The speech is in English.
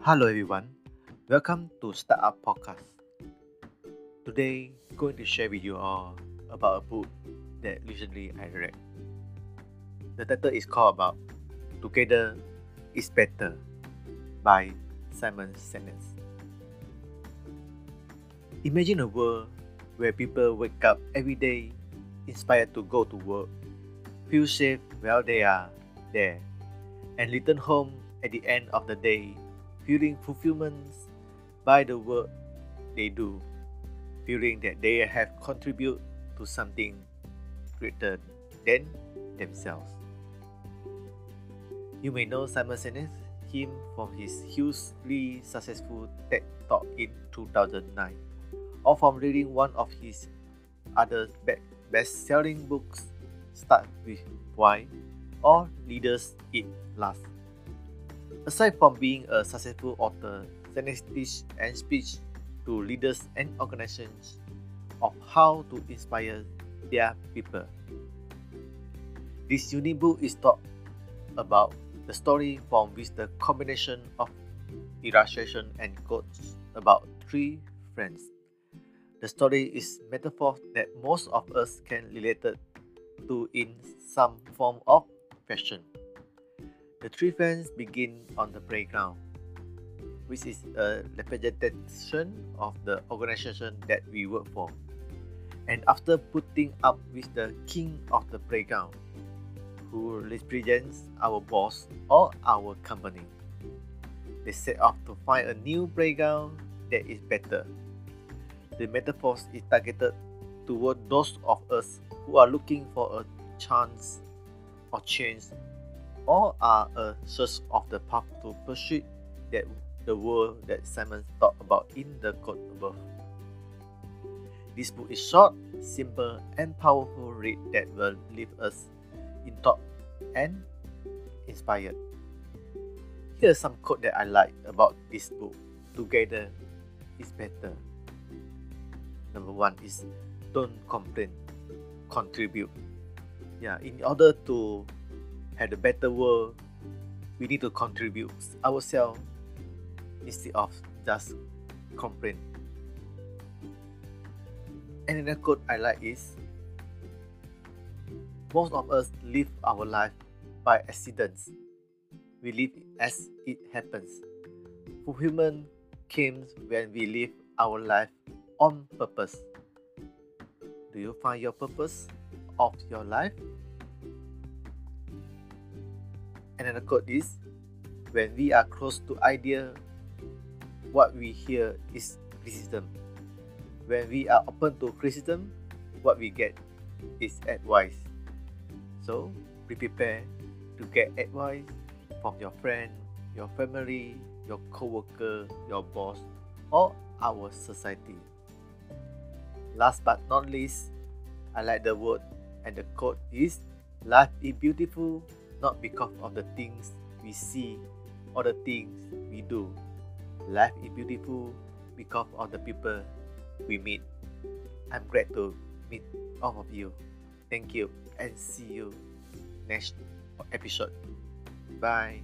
Hello everyone, welcome to Startup Podcast. Today, I'm going to share with you all about a book that recently I read. The title is called about Together is Better by Simon Sinek. Imagine a world where people wake up every day inspired to go to work, feel safe while they are there, and return home at the end of the day feeling fulfillment by the work they do, feeling that they have contributed to something greater than themselves. You may know Simon Sinek, him from his hugely successful TED Talk in 2009, or from reading one of his other best-selling books, Start with Why, or Leaders Eat Last. Aside from being a successful author, Sinek teaches and speaks to leaders and organizations of how to inspire their people. This unique book is taught about the story from which the combination of illustration and quotes about three friends. The story is metaphor that most of us can relate to in some form of fashion. The three friends begin on the playground, which is a representation of the organization that we work for. And after putting up with the king of the playground, who represents our boss or our company, they set off to find a new playground that is better. The metaphor is targeted toward those of us who are looking for a chance or change all are a search of the path to pursue that the world that Simon talked about in the quote above. This book is short, simple, and powerful read that will leave us in thought and inspired. Here are some quote that I like about this book. Together is better. Number one is don't complain, contribute. Yeah, in order to have a better world, we need to contribute ourselves instead of just complain. And another quote I like is most of us live our life by accidents. We live as it happens. Fulfillment comes when we live our life on purpose. Do you find your purpose of your life? Another quote is when we are close to idea, what we hear is criticism. When we are open to criticism, what we get is advice. So be prepared to get advice from your friend, your family, your co-worker, your boss, or our society. Last but not least, I like the word and the quote is life is beautiful not because of the things we see or the things we do. Life is beautiful because of the people we meet. I'm glad to meet all of you. Thank you and see you next episode. Bye.